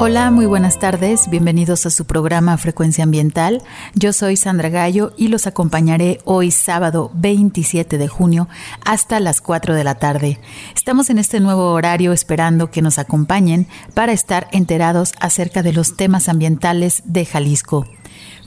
Hola, muy buenas tardes. Bienvenidos a su programa Frecuencia Ambiental. Yo soy Sandra Gallo y los acompañaré hoy sábado 27 de junio hasta las 4 de la tarde. Estamos en este nuevo horario esperando que nos acompañen para estar enterados acerca de los temas ambientales de Jalisco.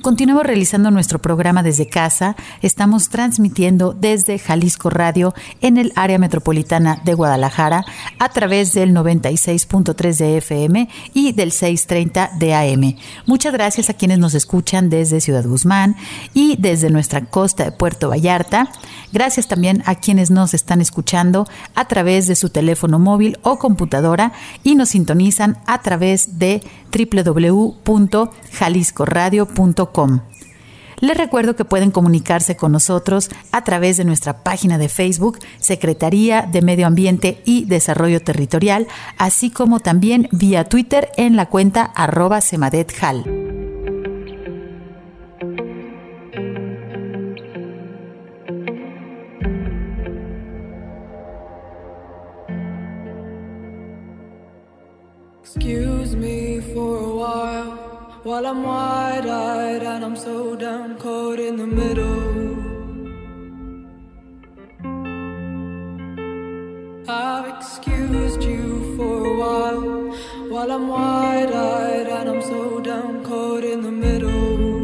Continuamos realizando nuestro programa desde casa. Estamos transmitiendo desde Jalisco Radio en el área metropolitana de Guadalajara a través del 96.3 de FM y del 630 de AM. Muchas gracias a quienes nos escuchan desde Ciudad Guzmán y desde nuestra costa de Puerto Vallarta. Gracias también a quienes nos están escuchando a través de su teléfono móvil o computadora y nos sintonizan a través de www.jaliscoradio.com. Les recuerdo que pueden comunicarse con nosotros a través de nuestra página de Facebook, Secretaría de Medio Ambiente y Desarrollo Territorial, así como también vía Twitter en la cuenta arroba semadethal. While I'm wide eyed and I'm so down caught in the middle. I've excused you for a while. While I'm wide eyed and I'm so down caught in the middle.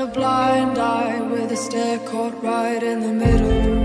a blind eye with a stare caught right in the middle.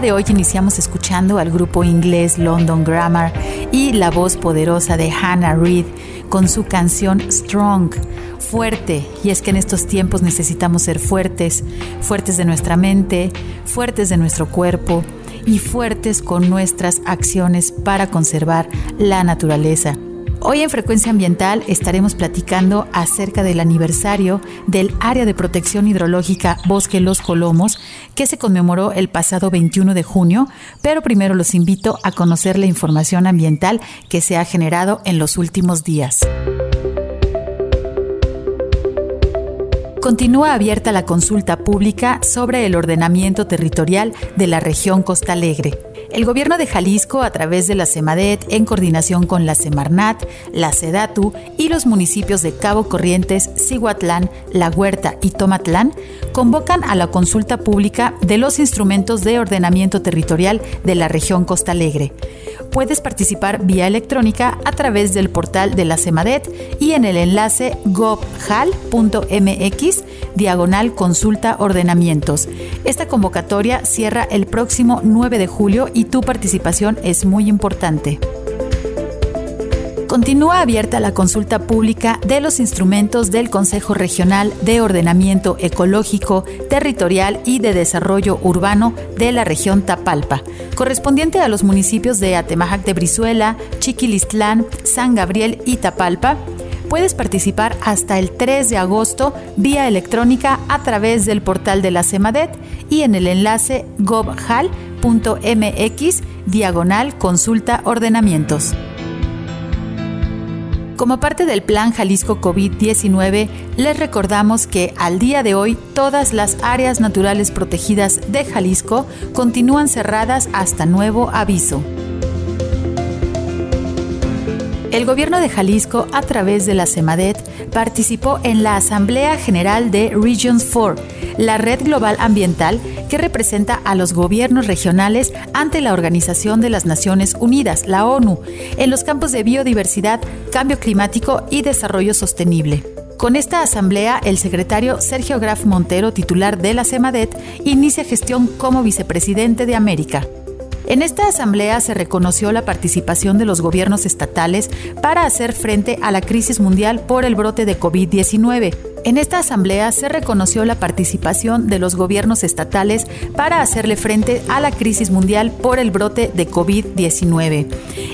De hoy iniciamos escuchando al grupo inglés London Grammar y la voz poderosa de Hannah Reid con su canción Strong, fuerte. Y es que en estos tiempos necesitamos ser fuertes, fuertes de nuestra mente, fuertes de nuestro cuerpo y fuertes con nuestras acciones para conservar la naturaleza. Hoy en Frecuencia Ambiental estaremos platicando acerca del aniversario del Área de Protección Hidrológica Bosque Los Colomos, que se conmemoró el pasado 21 de junio, pero primero los invito a conocer la información ambiental que se ha generado en los últimos días. Continúa abierta la consulta pública sobre el ordenamiento territorial de la región Costa Alegre. El gobierno de Jalisco, a través de la CEMADET, en coordinación con la Semarnat, la SEDATU y los municipios de Cabo Corrientes, Cihuatlán, La Huerta y Tomatlán, convocan a la consulta pública de los instrumentos de ordenamiento territorial de la región Costa Alegre. Puedes participar vía electrónica a través del portal de la CEMADET y en el enlace gobjal.mx diagonal consulta ordenamientos. Esta convocatoria cierra el próximo 9 de julio y tu participación es muy importante. Continúa abierta la consulta pública de los instrumentos del Consejo Regional de Ordenamiento Ecológico, Territorial y de Desarrollo Urbano de la región Tapalpa, correspondiente a los municipios de Atemajac de Brizuela, Chiquilistlán, San Gabriel y Tapalpa, puedes participar hasta el 3 de agosto vía electrónica a través del portal de la CEMADET y en el enlace gobhal.mx diagonal consulta ordenamientos. Como parte del plan Jalisco COVID-19, les recordamos que al día de hoy todas las áreas naturales protegidas de Jalisco continúan cerradas hasta nuevo aviso. El gobierno de Jalisco, a través de la CEMADET, participó en la Asamblea General de Regions 4, la red global ambiental que representa a los gobiernos regionales ante la Organización de las Naciones Unidas, la ONU, en los campos de biodiversidad, cambio climático y desarrollo sostenible. Con esta asamblea, el secretario Sergio Graf Montero, titular de la CEMADET, inicia gestión como vicepresidente de América. En esta asamblea se reconoció la participación de los gobiernos estatales para hacer frente a la crisis mundial por el brote de COVID-19 en esta asamblea se reconoció la participación de los gobiernos estatales para hacerle frente a la crisis mundial por el brote de COVID-19.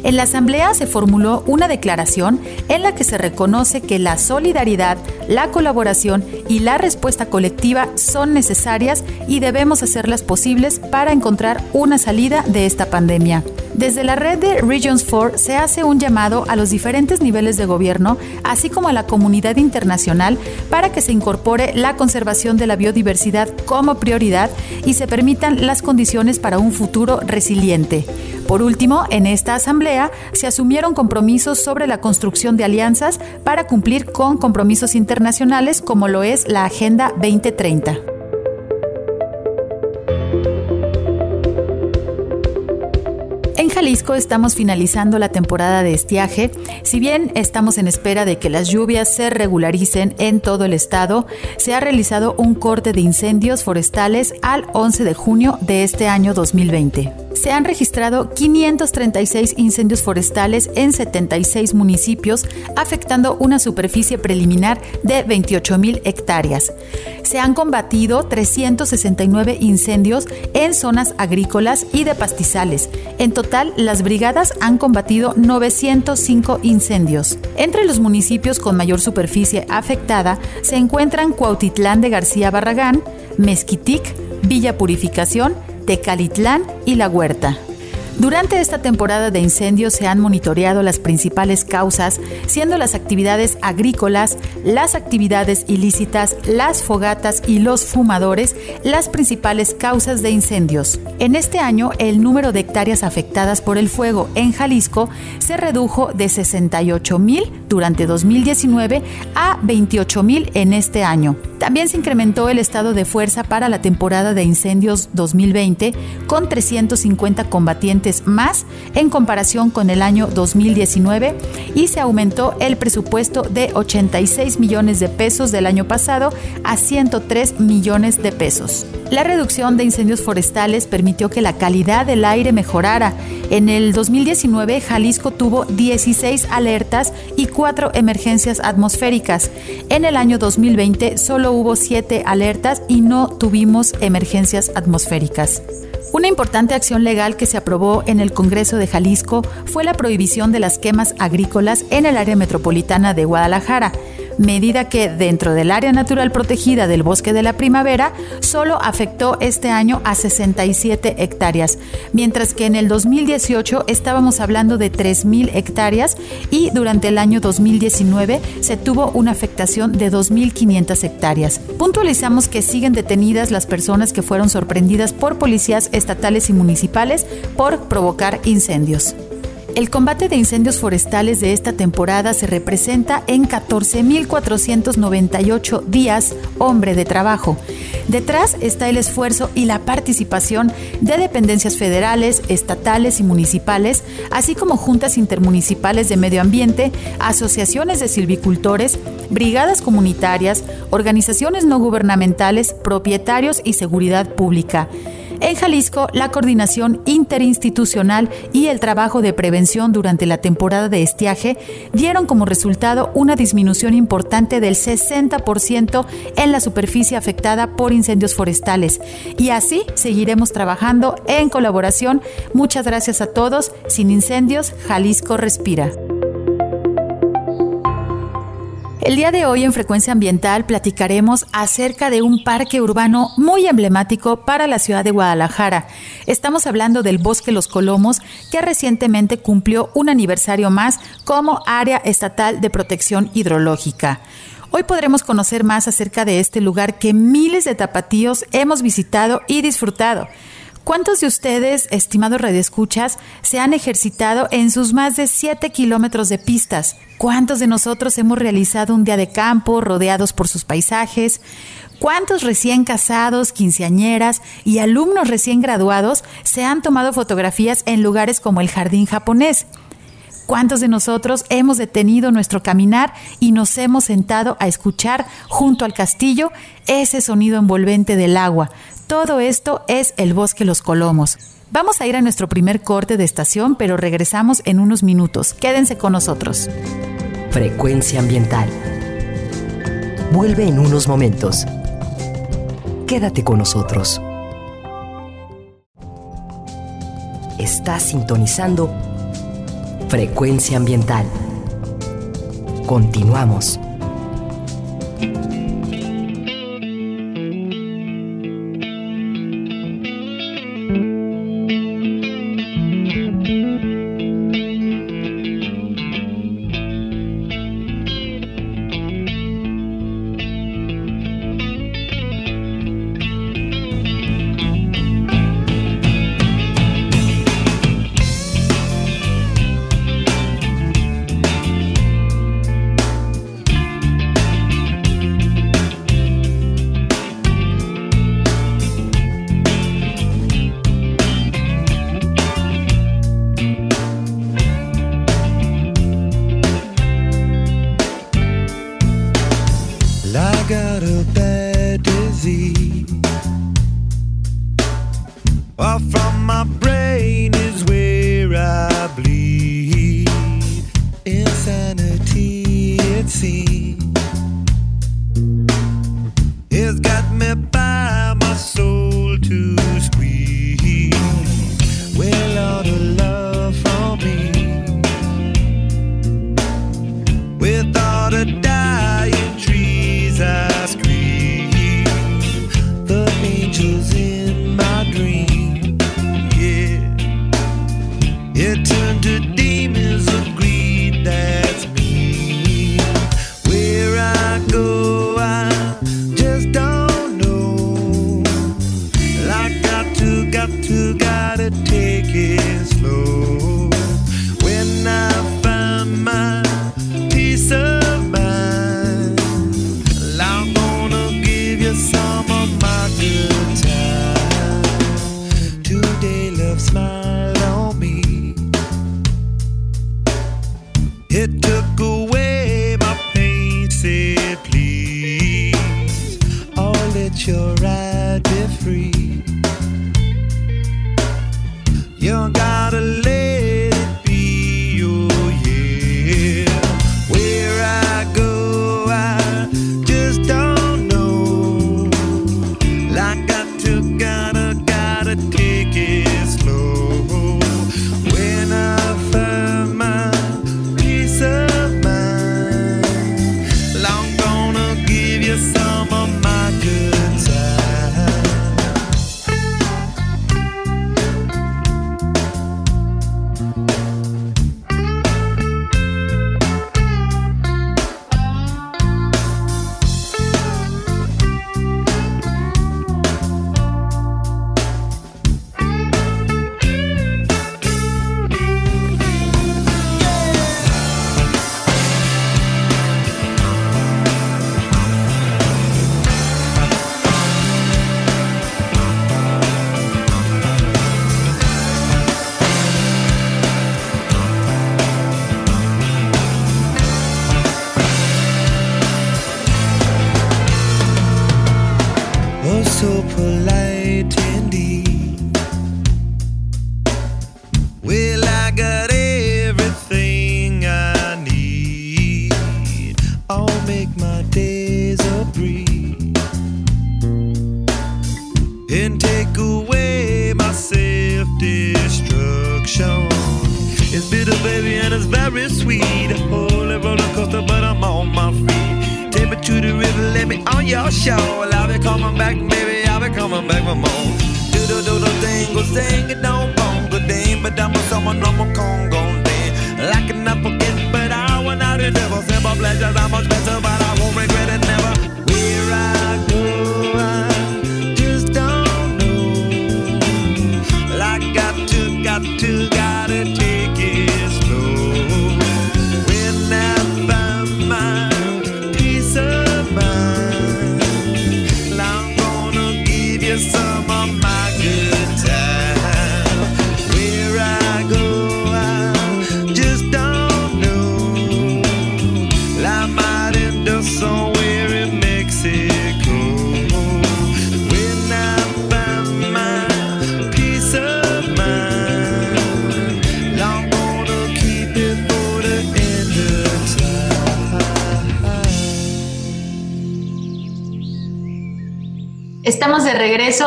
En la asamblea se formuló una declaración en la que se reconoce que la solidaridad, la colaboración y la respuesta colectiva son necesarias y debemos hacerlas posibles para encontrar una salida de esta pandemia. Desde la red de Regions 4 se hace un llamado a los diferentes niveles de gobierno, así como a la comunidad internacional, para que se incorpore la conservación de la biodiversidad como prioridad y se permitan las condiciones para un futuro resiliente. Por último, en esta asamblea se asumieron compromisos sobre la construcción de alianzas para cumplir con compromisos internacionales como lo es la Agenda 2030. Jalisco estamos finalizando la temporada de estiaje. Si bien estamos en espera de que las lluvias se regularicen en todo el estado, se ha realizado un corte de incendios forestales al 11 de junio de este año 2020 se han registrado 536 incendios forestales en 76 municipios, afectando una superficie preliminar de 28 mil hectáreas. Se han combatido 369 incendios en zonas agrícolas y de pastizales. En total, las brigadas han combatido 905 incendios. Entre los municipios con mayor superficie afectada se encuentran Cuautitlán de García Barragán, Mezquitic, Villa Purificación, Tecalitlán y La Huerta. Durante esta temporada de incendios se han monitoreado las principales causas, siendo las actividades agrícolas, las actividades ilícitas, las fogatas y los fumadores las principales causas de incendios. En este año, el número de hectáreas afectadas por el fuego en Jalisco se redujo de 68 mil durante 2019 a 28 mil en este año. También se incrementó el estado de fuerza para la temporada de incendios 2020 con 350 combatientes más en comparación con el año 2019 y se aumentó el presupuesto de 86 millones de pesos del año pasado a 103 millones de pesos. La reducción de incendios forestales permitió que la calidad del aire mejorara. En el 2019 Jalisco tuvo 16 alertas y 4 emergencias atmosféricas. En el año 2020 solo hubo siete alertas y no tuvimos emergencias atmosféricas. Un Una importante acción legal que se aprobó en el Congreso de Jalisco fue la prohibición de las quemas agrícolas en el área metropolitana de Guadalajara medida que dentro del área natural protegida del bosque de la primavera solo afectó este año a 67 hectáreas, mientras que en el 2018 estábamos hablando de 3.000 hectáreas y durante el año 2019 se tuvo una afectación de 2.500 hectáreas. Puntualizamos que siguen detenidas las personas que fueron sorprendidas por policías estatales y municipales por provocar incendios. El combate de incendios forestales de esta temporada se representa en 14.498 días hombre de trabajo. Detrás está el esfuerzo y la participación de dependencias federales, estatales y municipales, así como juntas intermunicipales de medio ambiente, asociaciones de silvicultores, brigadas comunitarias, organizaciones no gubernamentales, propietarios y seguridad pública. En Jalisco, la coordinación interinstitucional y el trabajo de prevención durante la temporada de estiaje dieron como resultado una disminución importante del 60% en la superficie afectada por incendios forestales. Y así seguiremos trabajando en colaboración. Muchas gracias a todos. Sin incendios, Jalisco respira. El día de hoy en Frecuencia Ambiental platicaremos acerca de un parque urbano muy emblemático para la ciudad de Guadalajara. Estamos hablando del Bosque Los Colomos, que recientemente cumplió un aniversario más como área estatal de protección hidrológica. Hoy podremos conocer más acerca de este lugar que miles de tapatíos hemos visitado y disfrutado. ¿Cuántos de ustedes, estimados redescuchas, se han ejercitado en sus más de 7 kilómetros de pistas? ¿Cuántos de nosotros hemos realizado un día de campo rodeados por sus paisajes? ¿Cuántos recién casados, quinceañeras y alumnos recién graduados se han tomado fotografías en lugares como el jardín japonés? ¿Cuántos de nosotros hemos detenido nuestro caminar y nos hemos sentado a escuchar junto al castillo ese sonido envolvente del agua, todo esto es el bosque Los Colomos. Vamos a ir a nuestro primer corte de estación, pero regresamos en unos minutos. Quédense con nosotros. Frecuencia ambiental. Vuelve en unos momentos. Quédate con nosotros. Estás sintonizando Frecuencia ambiental. Continuamos. got a bad disease. Off from my brain is where I bleed. Insanity, it seems.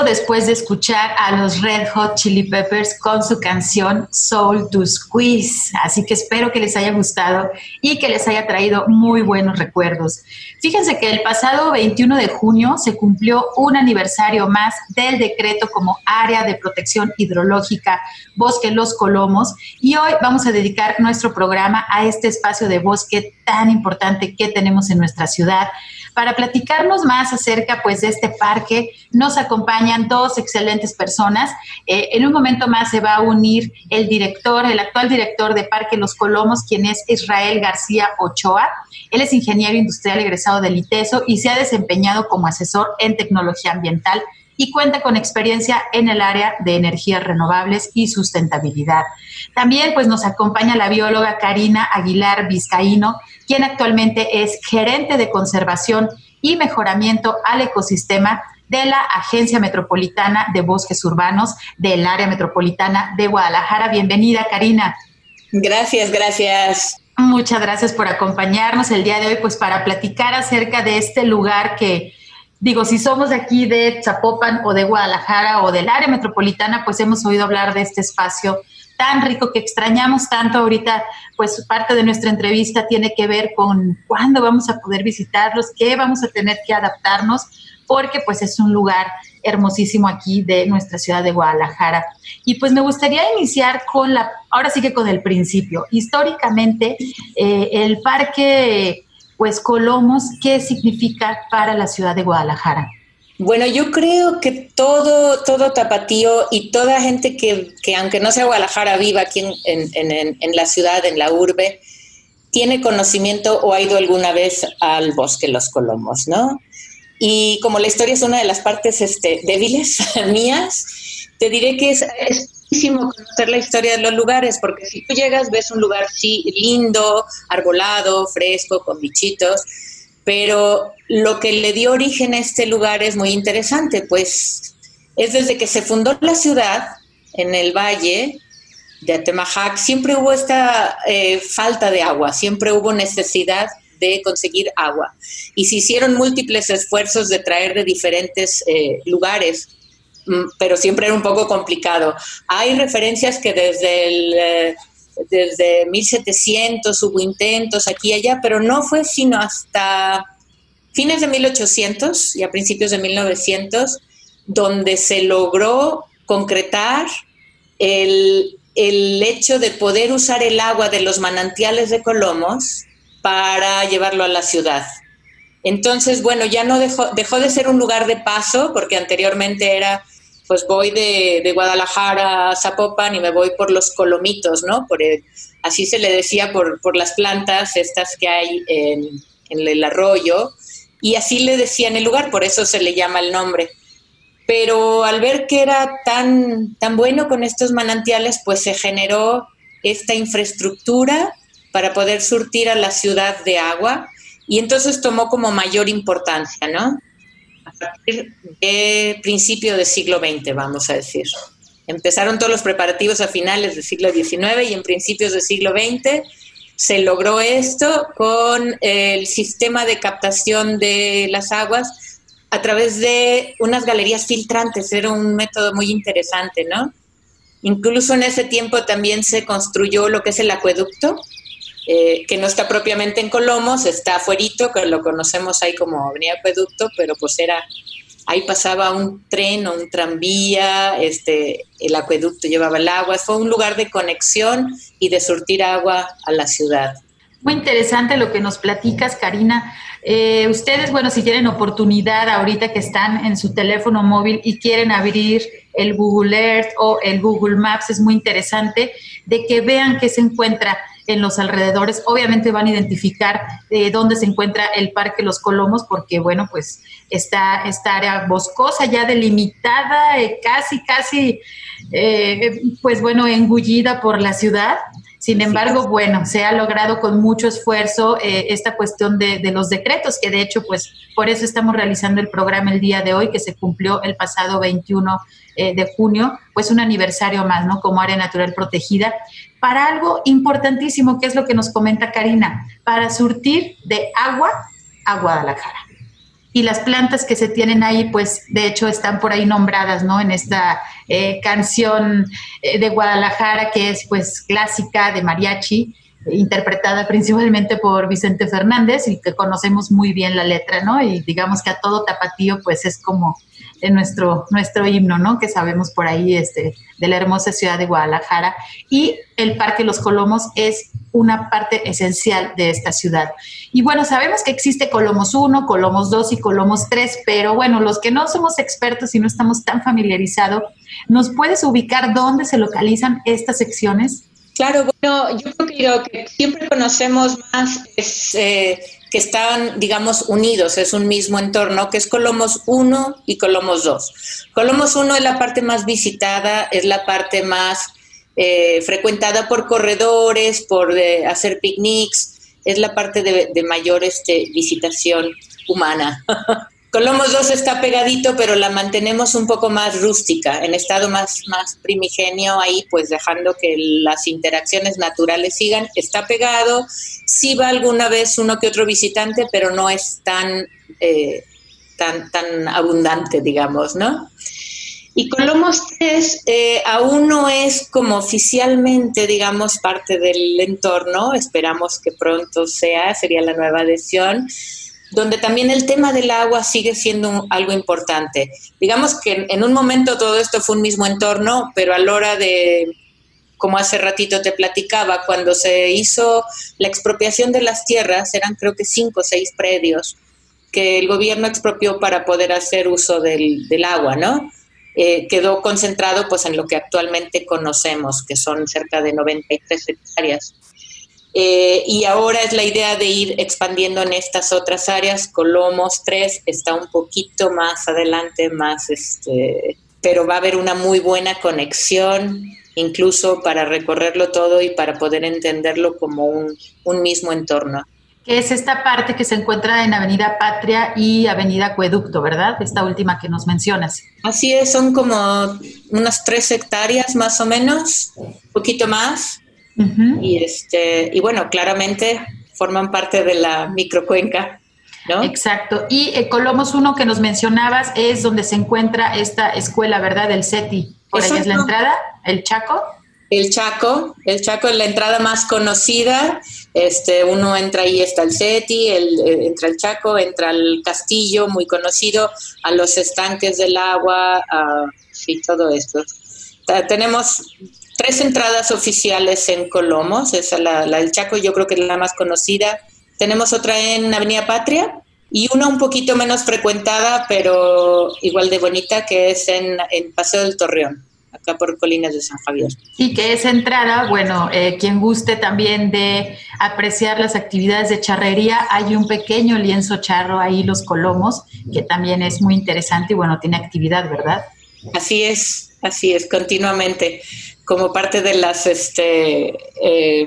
Después de escuchar a los Red Hot Chili Peppers con su canción Soul to Squeeze. Así que espero que les haya gustado y que les haya traído muy buenos recuerdos. Fíjense que el pasado 21 de junio se cumplió un aniversario más del decreto como área de protección hidrológica Bosque Los Colomos y hoy vamos a dedicar nuestro programa a este espacio de bosque tan importante que tenemos en nuestra ciudad. Para platicarnos más acerca pues, de este parque, nos acompañan dos excelentes personas. Eh, en un momento más se va a unir el director, el actual director de Parque Los Colomos, quien es Israel García Ochoa. Él es ingeniero industrial egresado del ITESO y se ha desempeñado como asesor en tecnología ambiental y cuenta con experiencia en el área de energías renovables y sustentabilidad. También pues nos acompaña la bióloga Karina Aguilar Vizcaíno, quien actualmente es gerente de conservación y mejoramiento al ecosistema de la Agencia Metropolitana de Bosques Urbanos del área metropolitana de Guadalajara. Bienvenida, Karina. Gracias, gracias. Muchas gracias por acompañarnos el día de hoy, pues para platicar acerca de este lugar que, digo, si somos de aquí de Zapopan o de Guadalajara o del área metropolitana, pues hemos oído hablar de este espacio tan rico que extrañamos tanto ahorita, pues parte de nuestra entrevista tiene que ver con cuándo vamos a poder visitarlos, qué vamos a tener que adaptarnos, porque pues es un lugar hermosísimo aquí de nuestra ciudad de Guadalajara. Y pues me gustaría iniciar con la, ahora sí que con el principio. Históricamente, eh, el parque, pues Colomos, ¿qué significa para la ciudad de Guadalajara? Bueno, yo creo que todo, todo tapatío y toda gente que, que aunque no sea Guadalajara, viva aquí en, en, en, la ciudad, en la urbe, tiene conocimiento o ha ido alguna vez al bosque Los Colomos, ¿no? Y como la historia es una de las partes este, débiles mías, te diré que es, es conocer la historia de los lugares, porque si tú llegas, ves un lugar sí, lindo, arbolado, fresco, con bichitos, pero lo que le dio origen a este lugar es muy interesante, pues es desde que se fundó la ciudad en el valle de Atemajac, siempre hubo esta eh, falta de agua, siempre hubo necesidad de conseguir agua. Y se hicieron múltiples esfuerzos de traer de diferentes eh, lugares, mm, pero siempre era un poco complicado. Hay referencias que desde el... Eh, desde 1700 hubo intentos aquí y allá, pero no fue sino hasta fines de 1800 y a principios de 1900 donde se logró concretar el, el hecho de poder usar el agua de los manantiales de Colomos para llevarlo a la ciudad. Entonces, bueno, ya no dejó, dejó de ser un lugar de paso, porque anteriormente era, pues voy de, de Guadalajara a Zapopan y me voy por los colomitos, ¿no? Por el, así se le decía por, por, las plantas estas que hay en, en el arroyo, y así le decían el lugar, por eso se le llama el nombre. Pero al ver que era tan, tan bueno con estos manantiales, pues se generó esta infraestructura para poder surtir a la ciudad de agua y entonces tomó como mayor importancia, ¿no? De principio del siglo XX, vamos a decir. Empezaron todos los preparativos a finales del siglo XIX y en principios del siglo XX se logró esto con el sistema de captación de las aguas a través de unas galerías filtrantes. Era un método muy interesante, ¿no? Incluso en ese tiempo también se construyó lo que es el acueducto, eh, que no está propiamente en Colomos, está afuerito, que lo conocemos ahí como Avenida Acueducto, pero pues era, ahí pasaba un tren o un tranvía, este, el acueducto llevaba el agua, fue un lugar de conexión y de surtir agua a la ciudad. Muy interesante lo que nos platicas, Karina. Eh, ustedes, bueno, si tienen oportunidad ahorita que están en su teléfono móvil y quieren abrir el Google Earth o el Google Maps, es muy interesante de que vean qué se encuentra en los alrededores. Obviamente van a identificar eh, dónde se encuentra el Parque Los Colomos, porque, bueno, pues está esta área boscosa ya delimitada, eh, casi, casi, eh, pues bueno, engullida por la ciudad. Sin embargo, bueno, se ha logrado con mucho esfuerzo esta cuestión de, de, los decretos, que de hecho, pues por eso estamos realizando el programa el día de hoy, que se cumplió el pasado 21 de junio, pues un aniversario más, ¿no? Como área natural protegida para algo importantísimo, que es lo que nos comenta Karina, para surtir de agua a Guadalajara. Y las plantas que se tienen ahí, pues de hecho están por ahí nombradas, ¿no? En esta eh, canción eh, de Guadalajara que es pues clásica de mariachi, interpretada principalmente por Vicente Fernández y que conocemos muy bien la letra, ¿no? Y digamos que a todo tapatío pues es como en nuestro, nuestro himno, ¿no? Que sabemos por ahí este, de la hermosa ciudad de Guadalajara. Y el Parque Los Colomos es una parte esencial de esta ciudad. Y bueno, sabemos que existe Colomos 1, Colomos 2 y Colomos 3, pero bueno, los que no somos expertos y no estamos tan familiarizados, ¿nos puedes ubicar dónde se localizan estas secciones? Claro, bueno, yo creo que siempre conocemos más es, eh, que están, digamos, unidos, es un mismo entorno, que es Colomos 1 y Colomos 2. Colomos 1 es la parte más visitada, es la parte más eh, frecuentada por corredores, por eh, hacer picnics, es la parte de, de mayor este, visitación humana. Colomos 2 está pegadito, pero la mantenemos un poco más rústica, en estado más, más primigenio, ahí pues dejando que las interacciones naturales sigan. Está pegado, sí va alguna vez uno que otro visitante, pero no es tan, eh, tan, tan abundante, digamos, ¿no? Y Colomos 3 eh, aún no es como oficialmente, digamos, parte del entorno, esperamos que pronto sea, sería la nueva adhesión donde también el tema del agua sigue siendo algo importante. Digamos que en un momento todo esto fue un mismo entorno, pero a la hora de, como hace ratito te platicaba, cuando se hizo la expropiación de las tierras, eran creo que cinco o seis predios que el gobierno expropió para poder hacer uso del, del agua, ¿no? Eh, quedó concentrado pues en lo que actualmente conocemos, que son cerca de 93 hectáreas. Eh, y ahora es la idea de ir expandiendo en estas otras áreas. Colomos 3 está un poquito más adelante, más este, pero va a haber una muy buena conexión, incluso para recorrerlo todo y para poder entenderlo como un, un mismo entorno. Que es esta parte que se encuentra en Avenida Patria y Avenida Acueducto, ¿verdad? Esta última que nos mencionas. Así es, son como unas tres hectáreas más o menos, un poquito más y, este, y bueno, claramente forman parte de la microcuenca. ¿No? Exacto. Y eh, Colomos 1 que nos mencionabas es donde se encuentra esta escuela, ¿verdad? Del CETI. Por ahí es la entrada, el Chaco. El Chaco, el Chaco es la entrada más conocida. Este, uno entra ahí está el CETI, el, eh, entra el Chaco, entra el castillo, muy conocido, a los estanques del agua, a, sí, todo esto. Tenemos tres entradas oficiales en Colomos, esa la, la del Chaco yo creo que es la más conocida. Tenemos otra en Avenida Patria y una un poquito menos frecuentada, pero igual de bonita, que es en, en Paseo del Torreón acá por Colinas de San Javier. Y que esa entrada, bueno, eh, quien guste también de apreciar las actividades de charrería, hay un pequeño lienzo charro ahí, Los Colomos, que también es muy interesante y bueno, tiene actividad, ¿verdad? Así es, así es, continuamente como parte de las, este, eh,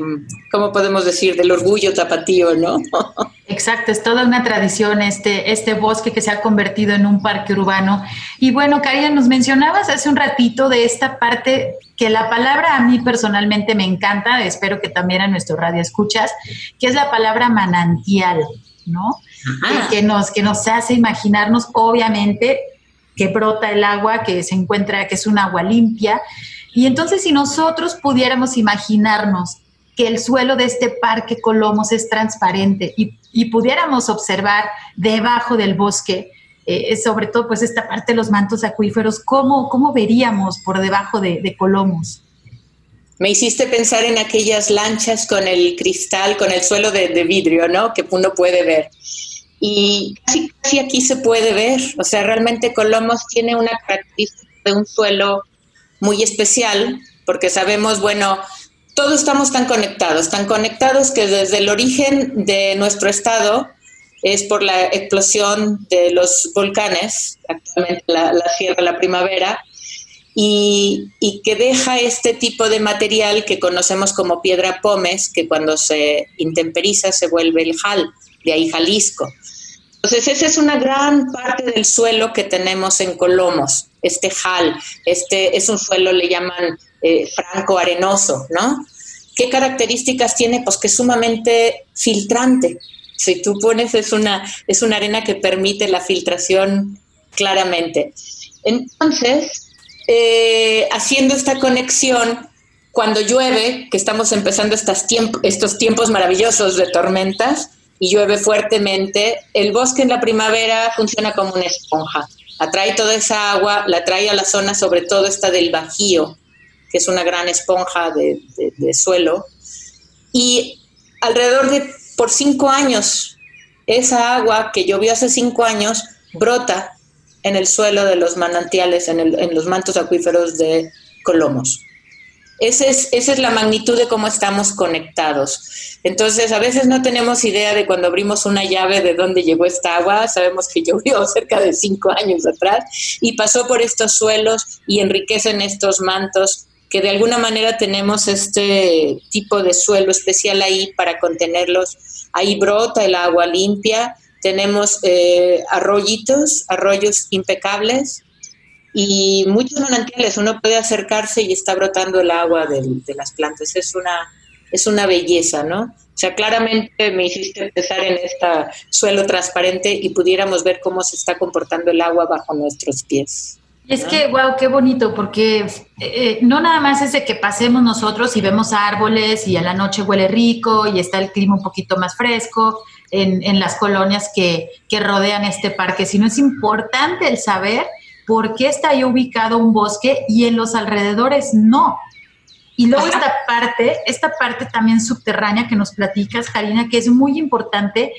¿cómo podemos decir? Del orgullo tapatío, ¿no? Exacto, es toda una tradición este, este bosque que se ha convertido en un parque urbano. Y bueno, Karina, nos mencionabas hace un ratito de esta parte que la palabra a mí personalmente me encanta, espero que también a nuestro radio escuchas, que es la palabra manantial, ¿no? Que nos, que nos hace imaginarnos, obviamente, que brota el agua, que se encuentra, que es un agua limpia, y entonces si nosotros pudiéramos imaginarnos que el suelo de este parque Colomos es transparente y, pudiéramos observar debajo del bosque, eh, sobre todo pues esta parte de los mantos acuíferos, ¿cómo, cómo veríamos por debajo de, Colomos? Me hiciste pensar en aquellas lanchas con el cristal, con el suelo de, vidrio, ¿no? Que uno puede ver. Y casi, casi aquí se puede ver, o sea, realmente Colomos tiene una característica de un suelo muy especial, porque sabemos, bueno, todos estamos tan conectados, tan conectados que desde el origen de nuestro estado es por la explosión de los volcanes, actualmente la, Sierra de la Primavera, y, y, que deja este tipo de material que conocemos como piedra pómez, que cuando se intemperiza se vuelve el jal, de ahí Jalisco. Entonces, esa es una gran parte del suelo que tenemos en Colomos, este jal, este es un suelo, le llaman eh, franco arenoso, ¿no? ¿Qué características tiene? Pues que es sumamente filtrante. Si tú pones, es una, es una arena que permite la filtración claramente. Entonces, eh, haciendo esta conexión, cuando llueve, que estamos empezando estos tiempos maravillosos de tormentas, y llueve fuertemente, el bosque en la primavera funciona como una esponja. Atrae toda esa agua, la trae a la zona, sobre todo esta del Bajío, que es una gran esponja de, suelo. Y alrededor de, por cinco años, esa agua que llovió hace cinco años brota en el suelo de los manantiales, en, en los mantos acuíferos de Colomos. Esa es, esa es la magnitud de cómo estamos conectados. Entonces, a veces no tenemos idea de cuando abrimos una llave de dónde llegó esta agua. Sabemos que llovió cerca de cinco años atrás y pasó por estos suelos y enriquecen estos mantos que de alguna manera tenemos este tipo de suelo especial ahí para contenerlos. Ahí brota el agua limpia, tenemos eh, arroyitos, arroyos impecables, y muchos manantiales, uno puede acercarse y está brotando el agua de, las plantas. Es una, es una belleza, ¿no? O sea, claramente me hiciste pensar en este suelo transparente y pudiéramos ver cómo se está comportando el agua bajo nuestros pies. Es que, wow, qué bonito, porque eh, no nada más es de que pasemos nosotros y vemos árboles y a la noche huele rico y está el clima un poquito más fresco en, en las colonias que, que rodean este parque, sino es importante el saber por qué está ahí ubicado un bosque y en los alrededores no. Y luego esta parte, esta parte también subterránea que nos platicas, Karina, que es muy importante,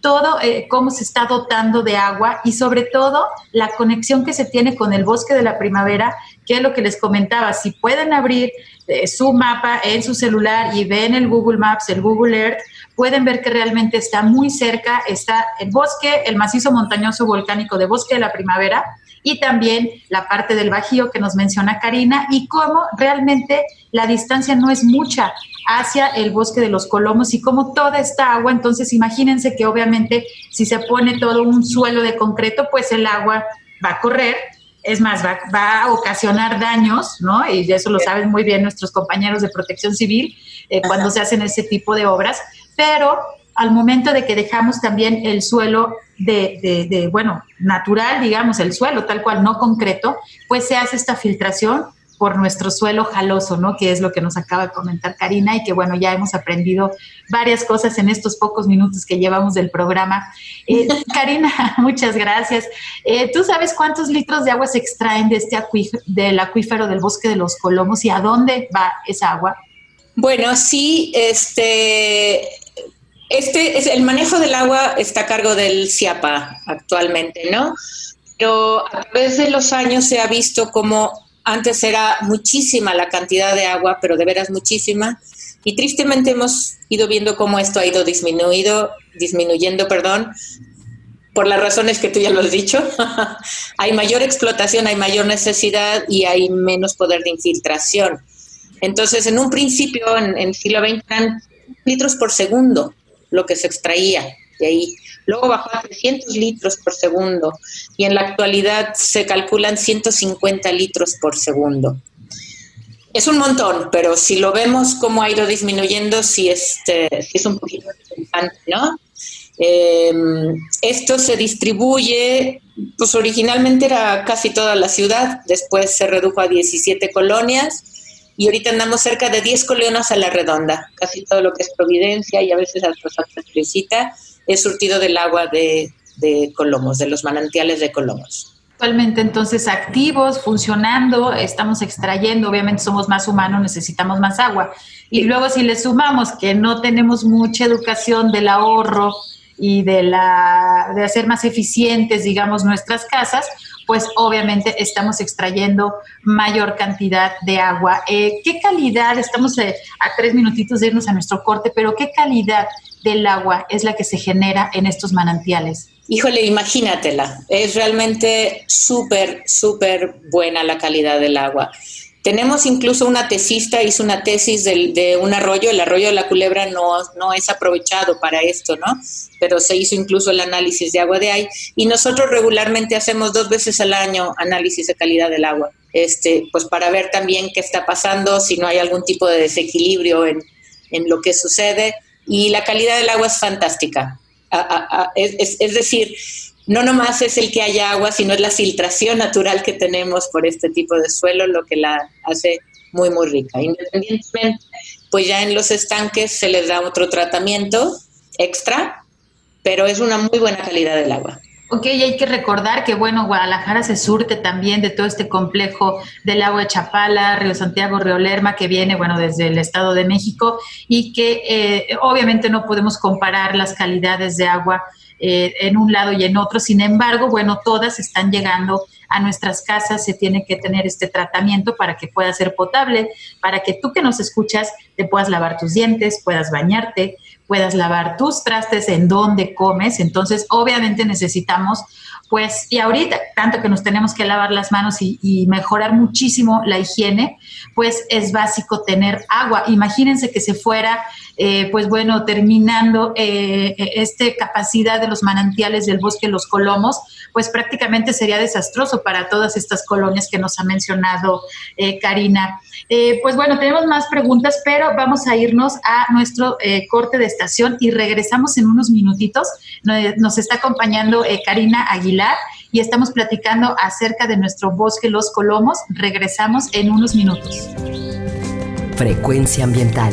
todo eh, cómo se está dotando de agua y sobre todo la conexión que se tiene con el bosque de la primavera, que es lo que les comentaba, si pueden abrir eh, su mapa en su celular y ven el Google Maps, el Google Earth, pueden ver que realmente está muy cerca, está el bosque, el macizo montañoso volcánico de bosque de la primavera, y también la parte del Bajío que nos menciona Karina y cómo realmente la distancia no es mucha hacia el bosque de los Colomos y cómo toda esta agua, entonces imagínense que obviamente si se pone todo un suelo de concreto, pues el agua va a correr, es más, va, a ocasionar daños, ¿no? Y eso lo saben muy bien nuestros compañeros de protección civil eh, cuando se hacen ese tipo de obras, pero al momento de que dejamos también el suelo de, bueno, natural, digamos, el suelo tal cual, no concreto, pues se hace esta filtración por nuestro suelo jaloso, ¿no? Que es lo que nos acaba de comentar Karina y que bueno, ya hemos aprendido varias cosas en estos pocos minutos que llevamos del programa. Eh, Karina, muchas gracias. Eh, ¿Tú sabes cuántos litros de agua se extraen de este del acuífero del bosque de los Colomos y a dónde va esa agua? Bueno, sí, este, este es el manejo del agua está a cargo del CIAPA actualmente, ¿no? Pero a través de los años se ha visto como antes era muchísima la cantidad de agua, pero de veras muchísima, y tristemente hemos ido viendo cómo esto ha ido disminuido, disminuyendo, perdón, por las razones que tú ya lo has dicho. hay mayor explotación, hay mayor necesidad y hay menos poder de infiltración. Entonces, en un principio, en, el siglo XX, eran litros por segundo lo que se extraía de ahí. Luego bajó a 300 litros por segundo y en la actualidad se calculan 150 litros por segundo. Es un montón, pero si lo vemos cómo ha ido disminuyendo, sí, este, es un poquito interesante, ¿no? Em, esto se distribuye, pues originalmente era casi toda la ciudad, después se redujo a 17 colonias y ahorita andamos cerca de 10 colonos a la redonda. Casi todo lo que es Providencia y a veces hasta Santa Teresita es surtido del agua de, de Colomos, de los manantiales de Colomos actualmente entonces activos, funcionando, estamos extrayendo, obviamente somos más humanos, necesitamos más agua. Y luego si le sumamos que no tenemos mucha educación del ahorro y de, la, de hacer más eficientes, digamos, nuestras casas, pues obviamente estamos extrayendo mayor cantidad de agua. Eh, ¿Qué calidad, estamos eh, a tres minutitos de irnos a nuestro corte, pero qué calidad del agua es la que se genera en estos manantiales? Híjole, imagínatela, es realmente súper, súper buena la calidad del agua. Tenemos incluso una tesista, hizo una tesis de, un arroyo, el arroyo de la culebra no, no es aprovechado para esto, ¿no? Pero se hizo incluso el análisis de agua de ahí. Y nosotros regularmente hacemos dos veces al año análisis de calidad del agua, este, pues para ver también qué está pasando, si no hay algún tipo de desequilibrio en, en lo que sucede. Y la calidad del agua es fantástica. Es, decir, no nomás es el que haya agua, sino es la filtración natural que tenemos por este tipo de suelo lo que la hace muy, muy rica. Independientemente, pues ya en los estanques se les da otro tratamiento extra, pero es una muy buena calidad del agua. Ok, hay que recordar que, bueno, Guadalajara se surte también de todo este complejo del agua de Chapala, Río Santiago, Río Lerma, que viene, bueno, desde el Estado de México y que eh, obviamente no podemos comparar las calidades de agua eh, en un lado y en otro. Sin embargo, bueno, todas están llegando a nuestras casas, se tiene que tener este tratamiento para que pueda ser potable, para que tú que nos escuchas te puedas lavar tus dientes, puedas bañarte, puedas lavar tus trastes en donde comes. Entonces, obviamente necesitamos, pues, y ahorita, tanto que nos tenemos que lavar las manos y, mejorar muchísimo la higiene, pues es básico tener agua. Imagínense que se fuera, eh, pues bueno, terminando eh, esta capacidad de los manantiales del bosque Los Colomos, pues prácticamente sería desastroso para todas estas colonias que nos ha mencionado eh, Karina. Eh, pues bueno, tenemos más preguntas, pero vamos a irnos a nuestro eh, corte de estación y regresamos en unos minutitos. Nos está acompañando eh, Karina Aguilar y estamos platicando acerca de nuestro bosque Los Colomos. Regresamos en unos minutos. Frecuencia ambiental.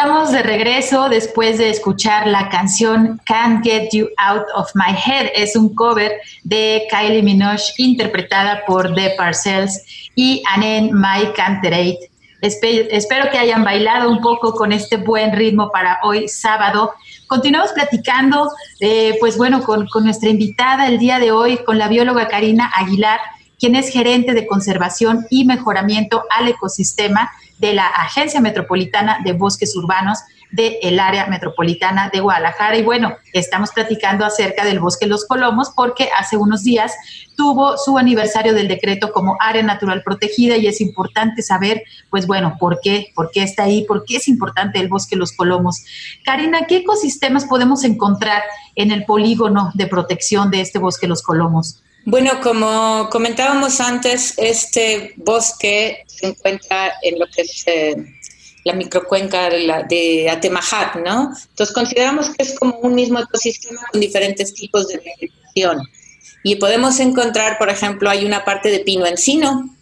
Estamos de regreso después de escuchar la canción Can't Get You Out of My Head. Es un cover de Kylie Minogue interpretada por The Parcells y Anen My Canterate. Espero que hayan bailado un poco con este buen ritmo para hoy sábado. Continuamos platicando, eh, pues bueno, con, con nuestra invitada el día de hoy, con la bióloga Karina Aguilar, quien es gerente de conservación y mejoramiento al ecosistema de la Agencia Metropolitana de Bosques Urbanos del área metropolitana de Guadalajara. Y bueno, estamos platicando acerca del bosque Los Colomos porque hace unos días tuvo su aniversario del decreto como área natural protegida y es importante saber, pues bueno, por qué, por qué está ahí, por qué es importante el bosque Los Colomos. Karina, ¿qué ecosistemas podemos encontrar en el polígono de protección de este bosque Los Colomos? Bueno, como comentábamos antes, este bosque se encuentra en lo que es eh, la microcuenca de, la, Atemajac, ¿no? Entonces consideramos que es como un mismo ecosistema con diferentes tipos de vegetación. Y podemos encontrar, por ejemplo, hay una parte de pino encino,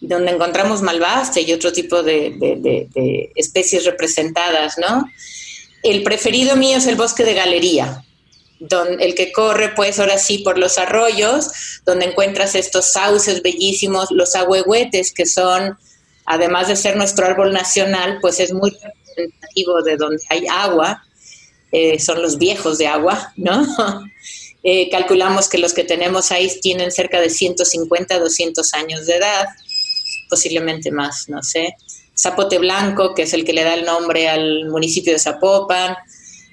donde encontramos malvaste y otro tipo de especies representadas, ¿no? El preferido mío es el bosque de galería, el que corre pues ahora sí por los arroyos, donde encuentras estos sauces bellísimos, los ahuehuetes que son, además de ser nuestro árbol nacional, pues es muy representativo de donde hay agua, eh, son los viejos de agua, ¿no? Eh, calculamos que los que tenemos ahí tienen cerca de 150, 200 años de edad, posiblemente más, no sé. Zapote Blanco, que es el que le da el nombre al municipio de Zapopan.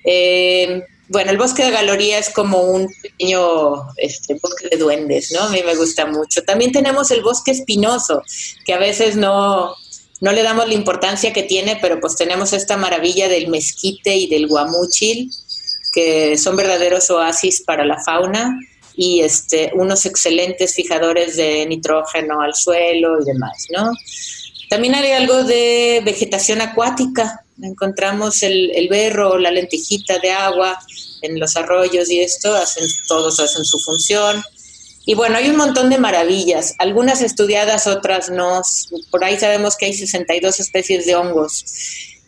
Eh, bueno, el bosque de Galoría es como un pequeño este, bosque de duendes, ¿no? A mí me gusta mucho. También tenemos el bosque espinoso, que a veces no, no le damos la importancia que tiene, pero pues tenemos esta maravilla del mezquite y del guamúchil, que son verdaderos oasis para la fauna y este, unos excelentes fijadores de nitrógeno al suelo y demás, ¿no? También hay algo de vegetación acuática, encontramos el, el berro, la lentejita de agua en los arroyos y esto, hacen, todos hacen su función. Y bueno, hay un montón de maravillas, algunas estudiadas, otras no. Por ahí sabemos que hay 62 especies de hongos.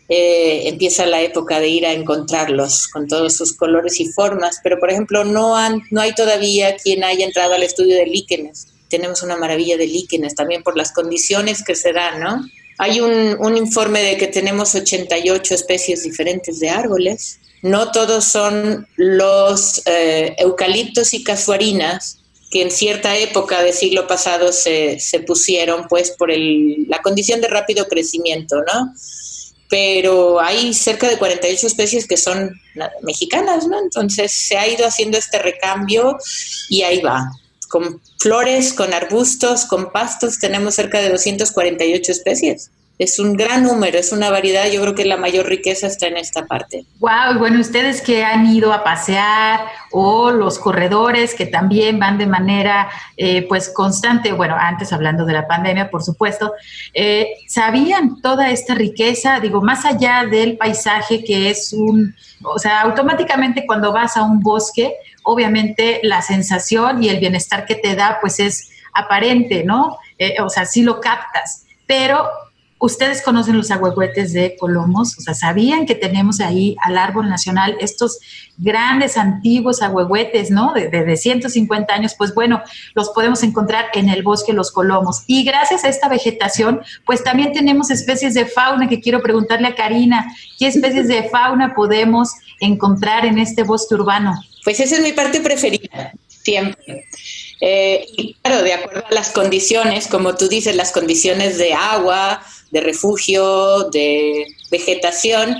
Eh, empieza la época de ir a encontrarlos con todos sus colores y formas, pero por ejemplo no, han, no hay todavía quien haya entrado al estudio de líquenes. Tenemos una maravilla de líquenes también por las condiciones que se dan, ¿no? Hay un, informe de que tenemos 88 especies diferentes de árboles. No todos son los eh, eucaliptos y casuarinas que en cierta época del siglo pasado se, pusieron pues por la condición de rápido crecimiento, ¿no? Pero hay cerca de 48 especies que son mexicanas, ¿no? Entonces se ha ido haciendo este recambio y ahí va con flores, con arbustos, con pastos, tenemos cerca de 248 especies. Es un gran número, es una variedad, yo creo que la mayor riqueza está en esta parte. Wow, y bueno, ustedes que han ido a pasear o los corredores que también van de manera eh, pues constante, bueno, antes hablando de la pandemia, por supuesto, eh, ¿sabían toda esta riqueza? Digo, más allá del paisaje que es un, o sea, automáticamente cuando vas a un bosque, obviamente la sensación y el bienestar que te da, pues es aparente, ¿no? Eh, o sea, sí lo captas, pero ustedes conocen los agüehuetes de Colomos, o sea, sabían que tenemos ahí al árbol nacional estos grandes, antiguos agüehuetes, ¿no? De, de, 150 años, pues bueno, los podemos encontrar en el bosque Los Colomos. Y gracias a esta vegetación, pues también tenemos especies de fauna que quiero preguntarle a Karina, ¿qué especies de fauna podemos encontrar en este bosque urbano? Pues esa es mi parte preferida, siempre. Eh, y claro, de acuerdo a las condiciones, como tú dices, las condiciones de agua, de refugio, de vegetación,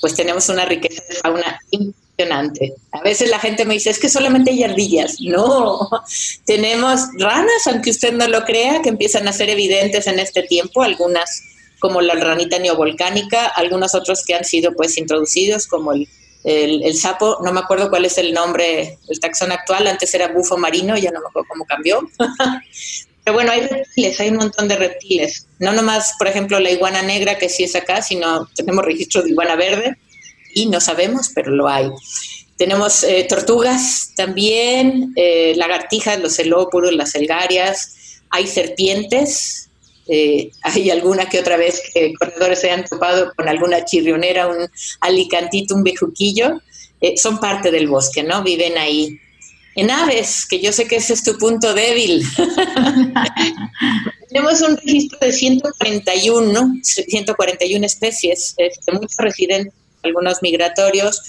pues tenemos una riqueza de fauna impresionante. A veces la gente me dice, es que solamente hay ardillas. No, tenemos ranas, aunque usted no lo crea, que empiezan a ser evidentes en este tiempo, algunas como la ranita neovolcánica, algunos otros que han sido pues introducidos como el el, sapo, no me acuerdo cuál es el nombre, el taxón actual, antes era bufo marino, ya no me acuerdo cómo cambió. Pero bueno, hay reptiles, hay un montón de reptiles. No nomás, por ejemplo, la iguana negra, que sí es acá, sino tenemos registro de iguana verde y no sabemos, pero lo hay. Tenemos eh, tortugas también, eh, lagartijas, los celópuros, las celgarias, hay serpientes, eh, hay alguna que otra vez que corredores se han topado con alguna chirrionera, un alicantito, un bejuquillo, eh, son parte del bosque, ¿no? Viven ahí. En aves, que yo sé que ese es tu punto débil. Tenemos un registro de 141, ¿no? 141 especies, este, muchos residentes, algunos migratorios.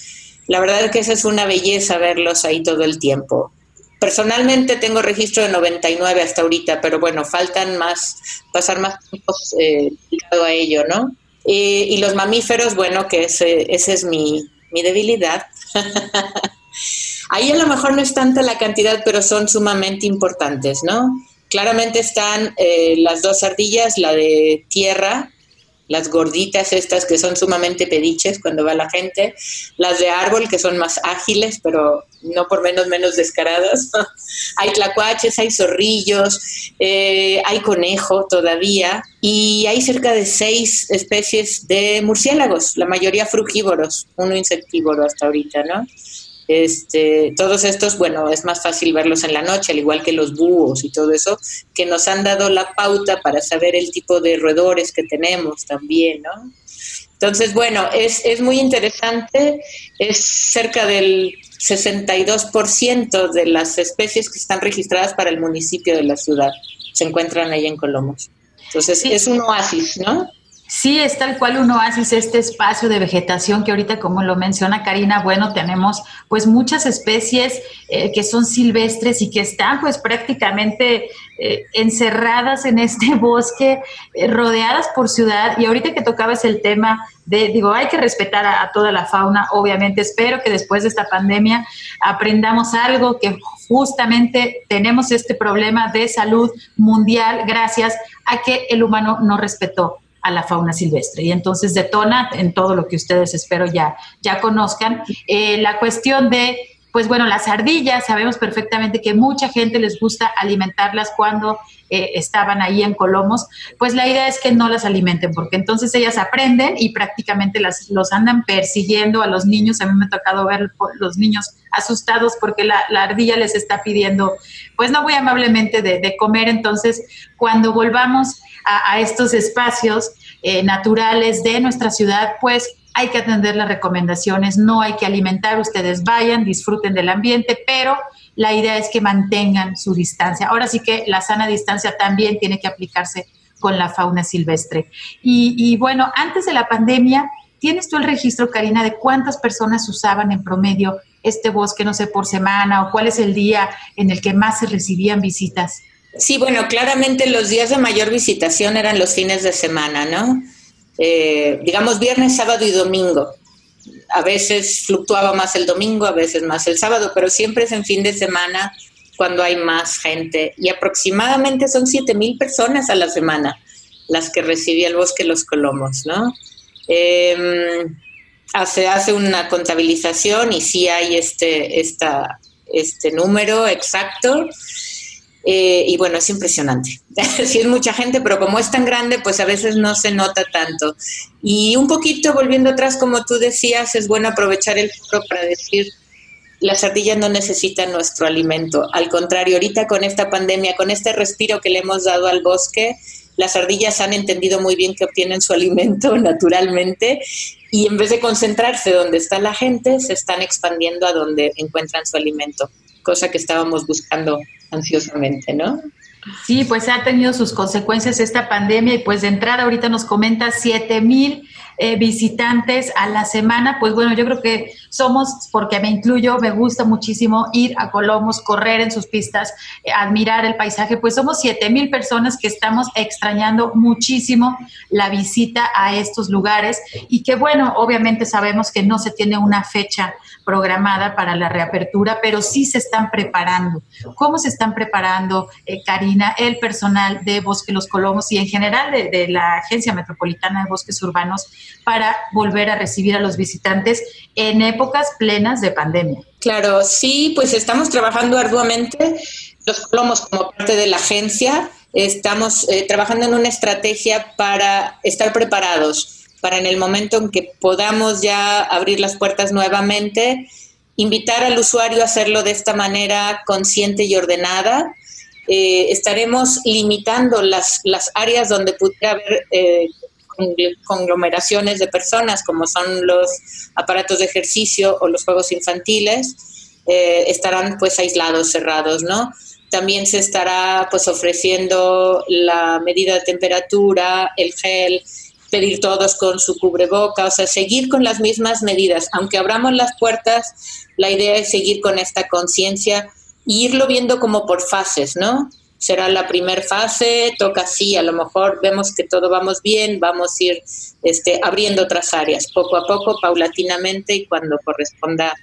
La verdad es que esa es una belleza verlos ahí todo el tiempo. Personalmente tengo registro de 99 hasta ahorita, pero bueno, faltan más, pasar más tiempo eh, a ello, ¿no? y los mamíferos, bueno, que ese, es mi, mi debilidad. Ahí a lo mejor no es tanta la cantidad, pero son sumamente importantes, ¿no? Claramente están eh, las dos ardillas, la de tierra, las gorditas estas que son sumamente pediches cuando va la gente, las de árbol que son más ágiles, pero no por menos menos descaradas. hay tlacuaches, hay zorrillos, eh, hay conejo todavía y hay cerca de seis especies de murciélagos, la mayoría frugívoros, uno insectívoro hasta ahorita, ¿no? Este, todos estos, bueno, es más fácil verlos en la noche, al igual que los búhos y todo eso, que nos han dado la pauta para saber el tipo de roedores que tenemos también, ¿no? Entonces, bueno, es, es muy interesante, es cerca del 62% de las especies que están registradas para el municipio de la ciudad se encuentran ahí en Colomos. Entonces, es un oasis, ¿no? Sí, es tal cual uno hace este espacio de vegetación que ahorita, como lo menciona Karina, bueno, tenemos pues muchas especies eh, que son silvestres y que están pues prácticamente eh, encerradas en este bosque, eh, rodeadas por ciudad. Y ahorita que tocabas el tema de, digo, hay que respetar a, toda la fauna, obviamente. Espero que después de esta pandemia aprendamos algo, que justamente tenemos este problema de salud mundial gracias a que el humano no respetó a la fauna silvestre y entonces detona en todo lo que ustedes espero ya, ya conozcan. Eh, la cuestión de, pues bueno, las ardillas, sabemos perfectamente que mucha gente les gusta alimentarlas cuando eh, estaban ahí en Colomos, pues la idea es que no las alimenten porque entonces ellas aprenden y prácticamente las, los andan persiguiendo a los niños. A mí me ha tocado ver los niños asustados porque la, ardilla les está pidiendo, pues no muy amablemente de, comer. Entonces, cuando volvamos a, estos espacios eh, naturales de nuestra ciudad, pues hay que atender las recomendaciones, no hay que alimentar, ustedes vayan, disfruten del ambiente, pero la idea es que mantengan su distancia. Ahora sí que la sana distancia también tiene que aplicarse con la fauna silvestre. Y, y bueno, antes de la pandemia, ¿tienes tú el registro, Karina, de cuántas personas usaban en promedio este bosque, no sé, por semana o cuál es el día en el que más se recibían visitas? Sí, bueno, claramente los días de mayor visitación eran los fines de semana, ¿no? Eh, digamos viernes, sábado y domingo. A veces fluctuaba más el domingo, a veces más el sábado, pero siempre es en fin de semana cuando hay más gente. Y aproximadamente son 7 mil personas a la semana las que recibía el Bosque Los Colomos, ¿no? Em, hace, hace una contabilización y sí hay este, esta, este número exacto. Eh, y bueno, es impresionante. sí es mucha gente, pero como es tan grande, pues a veces no se nota tanto. Y un poquito volviendo atrás, como tú decías, es bueno aprovechar el foro para decir, las ardillas no necesitan nuestro alimento. Al contrario, ahorita con esta pandemia, con este respiro que le hemos dado al bosque, las ardillas han entendido muy bien que obtienen su alimento naturalmente y en vez de concentrarse donde está la gente, se están expandiendo a donde encuentran su alimento, cosa que estábamos buscando ansiosamente, ¿no? Sí, pues ha tenido sus consecuencias esta pandemia y pues de entrada ahorita nos comenta 7 mil eh, visitantes a la semana, pues bueno, yo creo que somos, porque me incluyo, me gusta muchísimo ir a Colomos, correr en sus pistas, eh, admirar el paisaje, pues somos 7 mil personas que estamos extrañando muchísimo la visita a estos lugares y que bueno, obviamente sabemos que no se tiene una fecha programada para la reapertura, pero sí se están preparando. ¿Cómo se están preparando, eh, Karina, el personal de Bosque Los Colomos y en general de, la Agencia Metropolitana de Bosques Urbanos para volver a recibir a los visitantes en épocas plenas de pandemia? Claro, sí, pues estamos trabajando arduamente. Los Colomos, como parte de la agencia, estamos eh, trabajando en una estrategia para estar preparados para en el momento en que podamos ya abrir las puertas nuevamente, invitar al usuario a hacerlo de esta manera consciente y ordenada. eh, estaremos limitando las, las áreas donde pudiera haber eh, conglomeraciones de personas, como son los aparatos de ejercicio o los juegos infantiles, eh, estarán pues aislados, cerrados, ¿no? También se estará pues ofreciendo la medida de temperatura, el gel, pedir todos con su cubreboca, o sea, seguir con las mismas medidas. Aunque abramos las puertas, la idea es seguir con esta conciencia e irlo viendo como por fases, ¿no? Será la primera fase, toca así, a lo mejor vemos que todo vamos bien, vamos a ir este, abriendo otras áreas, poco a poco, paulatinamente y cuando corresponda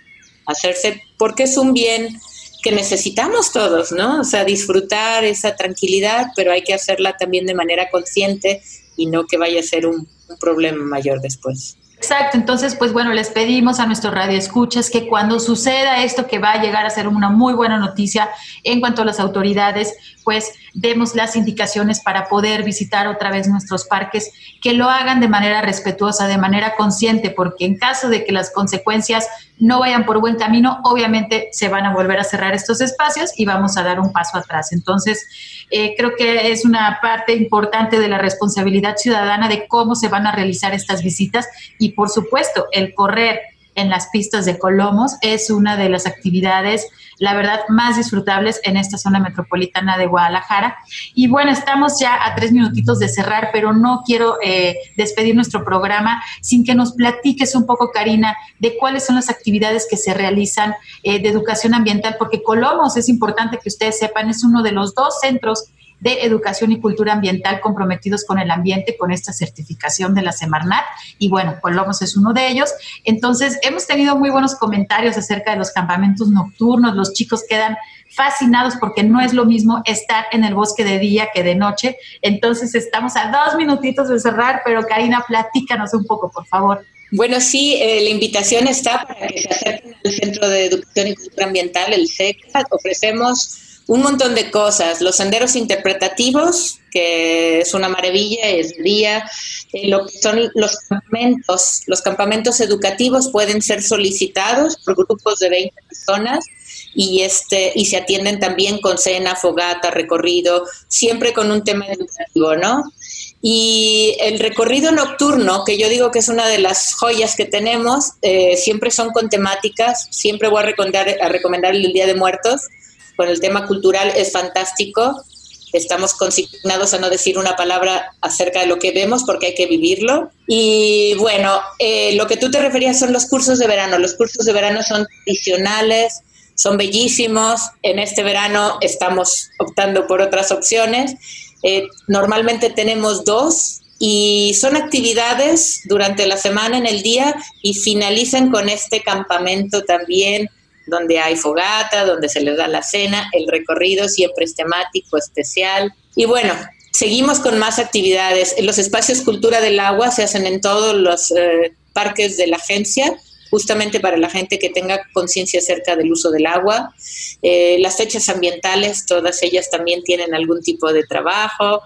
hacerse, porque es un bien que necesitamos todos, ¿no? O sea, disfrutar esa tranquilidad, pero hay que hacerla también de manera consciente y no que vaya a ser un, problema mayor después. Exacto, entonces pues bueno, les pedimos a nuestros radioescuchas que cuando suceda esto que va a llegar a ser una muy buena noticia en cuanto a las autoridades, pues demos las indicaciones para poder visitar otra vez nuestros parques, que lo hagan de manera respetuosa, de manera consciente, porque en caso de que las consecuencias no vayan por buen camino, obviamente se van a volver a cerrar estos espacios y vamos a dar un paso atrás. Entonces, eh, creo que es una parte importante de la responsabilidad ciudadana de cómo se van a realizar estas visitas y, por supuesto, el correr en las pistas de Colomos es una de las actividades, la verdad, más disfrutables en esta zona metropolitana de Guadalajara. Y bueno, estamos ya a tres minutitos de cerrar, pero no quiero eh, despedir nuestro programa sin que nos platiques un poco, Karina, de cuáles son las actividades que se realizan eh, de educación ambiental, porque Colomos, es importante que ustedes sepan, es uno de los dos centros de Educación y Cultura Ambiental comprometidos con el ambiente con esta certificación de la Semarnat. Y bueno, Colomos es uno de ellos. Entonces, hemos tenido muy buenos comentarios acerca de los campamentos nocturnos. Los chicos quedan fascinados porque no es lo mismo estar en el bosque de día que de noche. Entonces, estamos a dos minutitos de cerrar, pero Karina, platícanos un poco, por favor. Bueno, sí, eh, la invitación está para que se acerquen al Centro de Educación y Cultura Ambiental, el SECA. Ofrecemos un montón de cosas, los senderos interpretativos, que es una maravilla, es día, eh, lo que son los campamentos, los campamentos educativos pueden ser solicitados por grupos de 20 personas y este y se atienden también con cena, fogata, recorrido, siempre con un tema educativo, ¿no? Y el recorrido nocturno, que yo digo que es una de las joyas que tenemos, eh, siempre son con temáticas, siempre voy a recomendar, a recomendar el Día de Muertos, con el tema cultural es fantástico. Estamos consignados a no decir una palabra acerca de lo que vemos porque hay que vivirlo. Y bueno, eh, lo que tú te referías son los cursos de verano. Los cursos de verano son tradicionales, son bellísimos. En este verano estamos optando por otras opciones. Eh, normalmente tenemos dos y son actividades durante la semana en el día y finalizan con este campamento también donde hay fogata, donde se les da la cena, el recorrido siempre es temático, especial. Y bueno, seguimos con más actividades. Los espacios Cultura del Agua se hacen en todos los eh, parques de la agencia, justamente para la gente que tenga conciencia acerca del uso del agua. Eh, las fechas ambientales, todas ellas también tienen algún tipo de trabajo.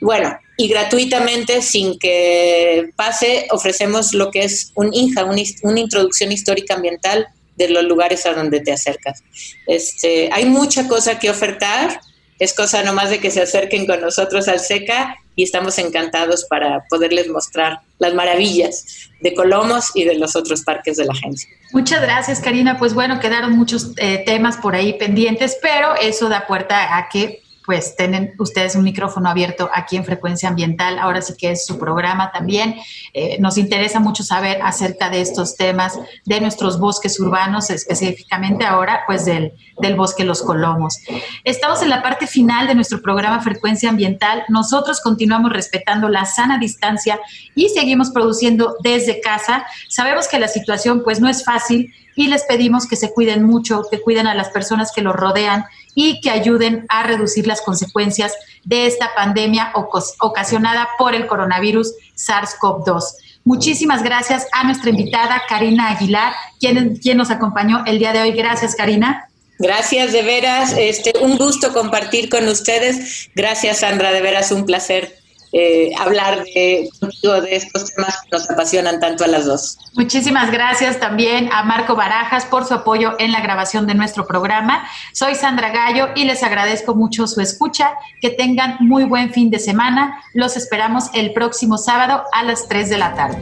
Bueno, y gratuitamente, sin que pase, ofrecemos lo que es un INJA, una introducción histórica ambiental de los lugares a donde te acercas. Este, hay mucha cosa que ofertar, es cosa nomás de que se acerquen con nosotros al SECA y estamos encantados para poderles mostrar las maravillas de Colomos y de los otros parques de la agencia. Muchas gracias, Karina. Pues bueno, quedaron muchos eh, temas por ahí pendientes, pero eso da puerta a que pues tienen ustedes un micrófono abierto aquí en Frecuencia Ambiental. Ahora sí que es su programa también. Eh, nos interesa mucho saber acerca de estos temas de nuestros bosques urbanos, específicamente ahora pues del, del bosque Los Colomos. Estamos en la parte final de nuestro programa Frecuencia Ambiental. Nosotros continuamos respetando la sana distancia y seguimos produciendo desde casa. Sabemos que la situación pues no es fácil y les pedimos que se cuiden mucho, que cuiden a las personas que los rodean y que ayuden a reducir las consecuencias de esta pandemia ocasionada por el coronavirus SARS-CoV-2. Muchísimas gracias a nuestra invitada Karina Aguilar, quien, quien nos acompañó el día de hoy. Gracias, Karina. Gracias, de veras. Este, un gusto compartir con ustedes. Gracias, Sandra, de veras un placer eh, hablar de, de estos temas que nos apasionan tanto a las dos. Muchísimas gracias también a Marco Barajas por su apoyo en la grabación de nuestro programa. Soy Sandra Gallo y les agradezco mucho su escucha. Que tengan muy buen fin de semana. Los esperamos el próximo sábado a las 3 de la tarde.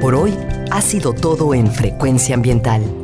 Por hoy ha sido todo en Frecuencia Ambiental.